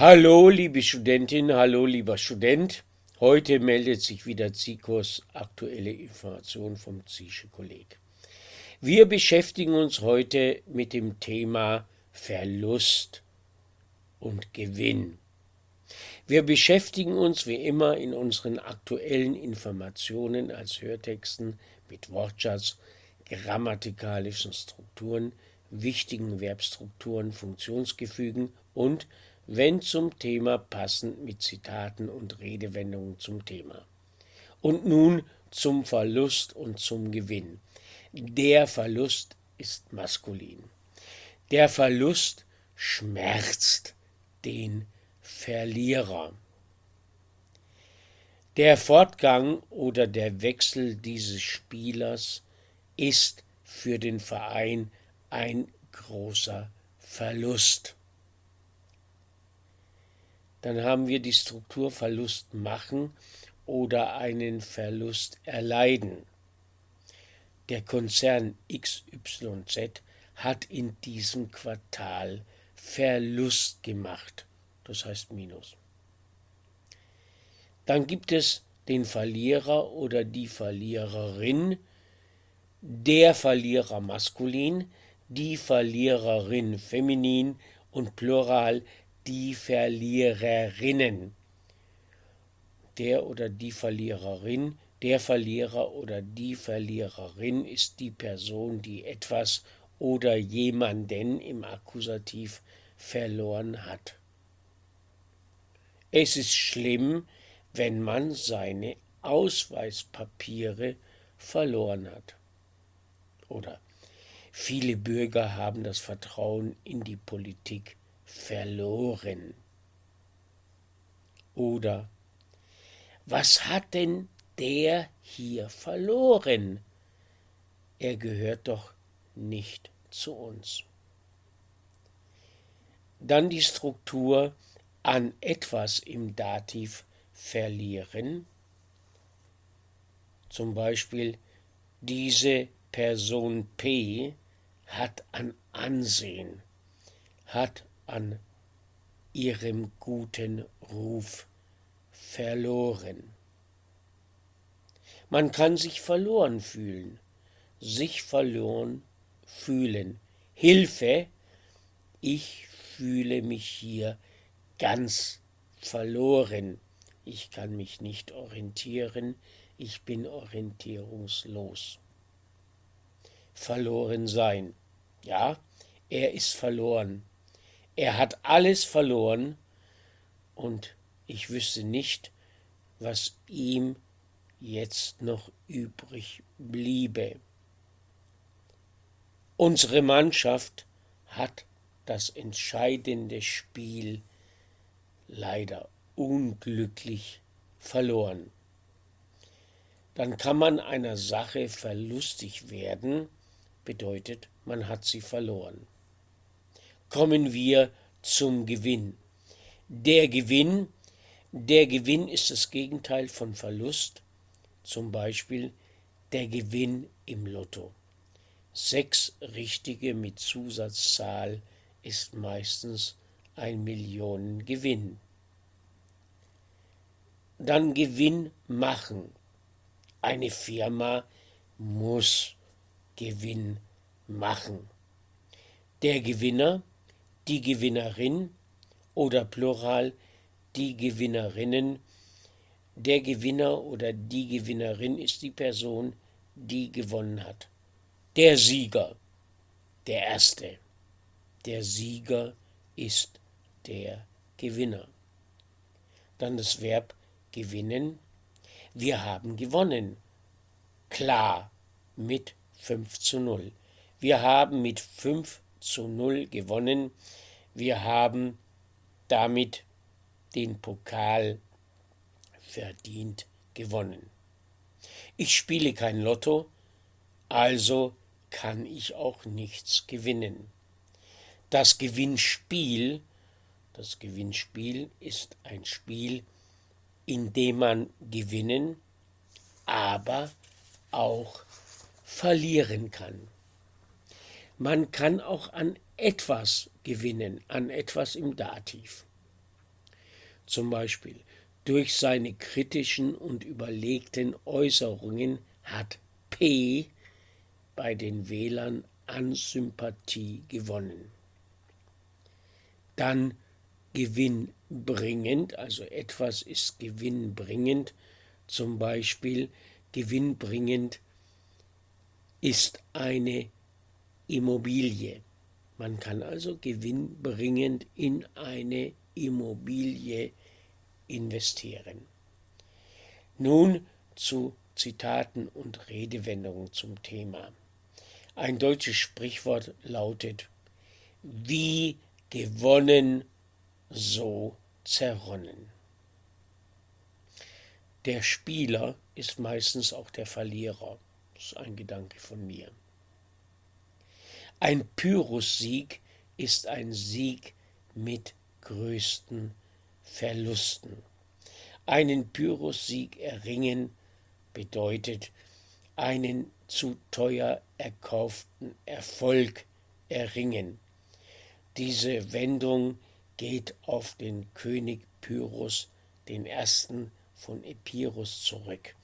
Hallo, liebe Studentin, hallo, lieber Student. Heute meldet sich wieder ZIKOS aktuelle Information vom ZISche Kolleg. Wir beschäftigen uns heute mit dem Thema Verlust und Gewinn. Wir beschäftigen uns wie immer in unseren aktuellen Informationen als Hörtexten mit Wortschatz, grammatikalischen Strukturen, wichtigen Verbstrukturen, Funktionsgefügen und wenn zum Thema passend mit Zitaten und Redewendungen zum Thema. Und nun zum Verlust und zum Gewinn. Der Verlust ist maskulin. Der Verlust schmerzt den Verlierer. Der Fortgang oder der Wechsel dieses Spielers ist für den Verein ein großer Verlust dann haben wir die Struktur Verlust machen oder einen Verlust erleiden. Der Konzern XYZ hat in diesem Quartal Verlust gemacht, das heißt Minus. Dann gibt es den Verlierer oder die Verliererin, der Verlierer maskulin, die Verliererin feminin und plural die Verliererinnen. Der oder die Verliererin, der Verlierer oder die Verliererin ist die Person, die etwas oder jemanden im Akkusativ verloren hat. Es ist schlimm, wenn man seine Ausweispapiere verloren hat. Oder viele Bürger haben das Vertrauen in die Politik verloren. Oder was hat denn der hier verloren? Er gehört doch nicht zu uns. Dann die Struktur an etwas im Dativ verlieren. Zum Beispiel diese Person P hat an Ansehen, hat an ihrem guten Ruf verloren. Man kann sich verloren fühlen, sich verloren fühlen. Hilfe, ich fühle mich hier ganz verloren. Ich kann mich nicht orientieren, ich bin orientierungslos. Verloren sein. Ja, er ist verloren. Er hat alles verloren und ich wüsste nicht, was ihm jetzt noch übrig bliebe. Unsere Mannschaft hat das entscheidende Spiel leider unglücklich verloren. Dann kann man einer Sache verlustig werden, bedeutet, man hat sie verloren kommen wir zum Gewinn. Der Gewinn, der Gewinn ist das Gegenteil von Verlust, zum Beispiel der Gewinn im Lotto. Sechs richtige mit Zusatzzahl ist meistens ein Millionengewinn. Dann Gewinn machen. Eine Firma muss Gewinn machen. Der Gewinner die Gewinnerin oder plural die Gewinnerinnen. Der Gewinner oder die Gewinnerin ist die Person, die gewonnen hat. Der Sieger, der Erste. Der Sieger ist der Gewinner. Dann das Verb gewinnen. Wir haben gewonnen. Klar, mit 5 zu 0. Wir haben mit 5 zu 0 gewonnen. Wir haben damit den Pokal verdient gewonnen. Ich spiele kein Lotto, also kann ich auch nichts gewinnen. Das Gewinnspiel, das Gewinnspiel ist ein Spiel, in dem man gewinnen, aber auch verlieren kann. Man kann auch an etwas gewinnen, an etwas im Dativ. Zum Beispiel durch seine kritischen und überlegten Äußerungen hat P bei den Wählern an Sympathie gewonnen. Dann gewinnbringend, also etwas ist gewinnbringend, zum Beispiel gewinnbringend ist eine Immobilie. Man kann also gewinnbringend in eine Immobilie investieren. Nun zu Zitaten und Redewendungen zum Thema. Ein deutsches Sprichwort lautet, wie gewonnen, so zerronnen. Der Spieler ist meistens auch der Verlierer. Das ist ein Gedanke von mir. Ein Pyrrhus-Sieg ist ein Sieg mit größten Verlusten. Einen Pyrrhus-Sieg erringen bedeutet einen zu teuer erkauften Erfolg erringen. Diese Wendung geht auf den König Pyrrhus ersten von Epirus zurück.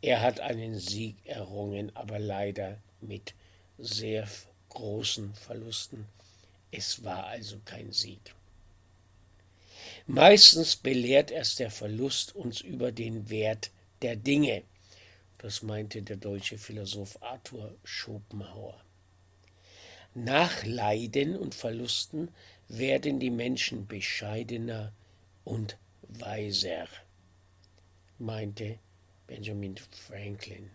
Er hat einen Sieg errungen, aber leider mit sehr großen Verlusten. Es war also kein Sieg. Meistens belehrt erst der Verlust uns über den Wert der Dinge. Das meinte der deutsche Philosoph Arthur Schopenhauer. Nach Leiden und Verlusten werden die Menschen bescheidener und weiser, meinte Benjamin Franklin.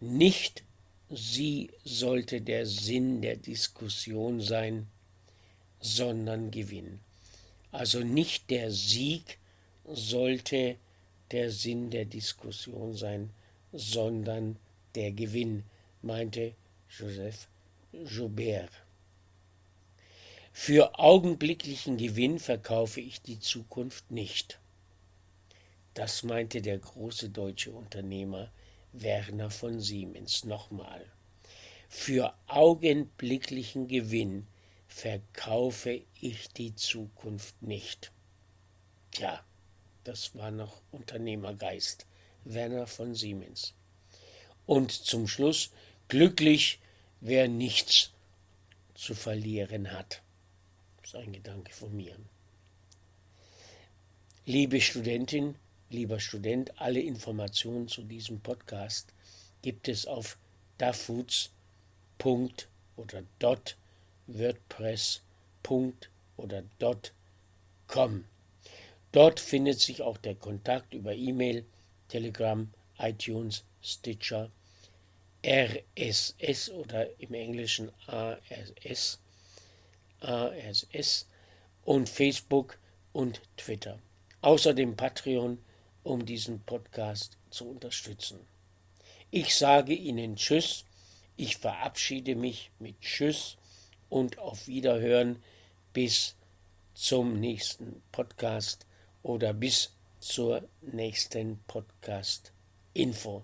Nicht sie sollte der Sinn der Diskussion sein, sondern Gewinn. Also nicht der Sieg sollte der Sinn der Diskussion sein, sondern der Gewinn, meinte Joseph Joubert. Für augenblicklichen Gewinn verkaufe ich die Zukunft nicht. Das meinte der große deutsche Unternehmer Werner von Siemens nochmal. Für augenblicklichen Gewinn verkaufe ich die Zukunft nicht. Tja, das war noch Unternehmergeist. Werner von Siemens. Und zum Schluss, glücklich, wer nichts zu verlieren hat. Das ist ein Gedanke von mir. Liebe Studentin, lieber Student, alle Informationen zu diesem Podcast gibt es auf dafoods. oder dot wordpress. oder .com. Dort findet sich auch der Kontakt über E-Mail, Telegram, iTunes, Stitcher, RSS oder im Englischen ARS, ARS und Facebook und Twitter. Außerdem Patreon, um diesen Podcast zu unterstützen. Ich sage Ihnen Tschüss, ich verabschiede mich mit Tschüss und auf Wiederhören bis zum nächsten Podcast oder bis zur nächsten Podcast-Info.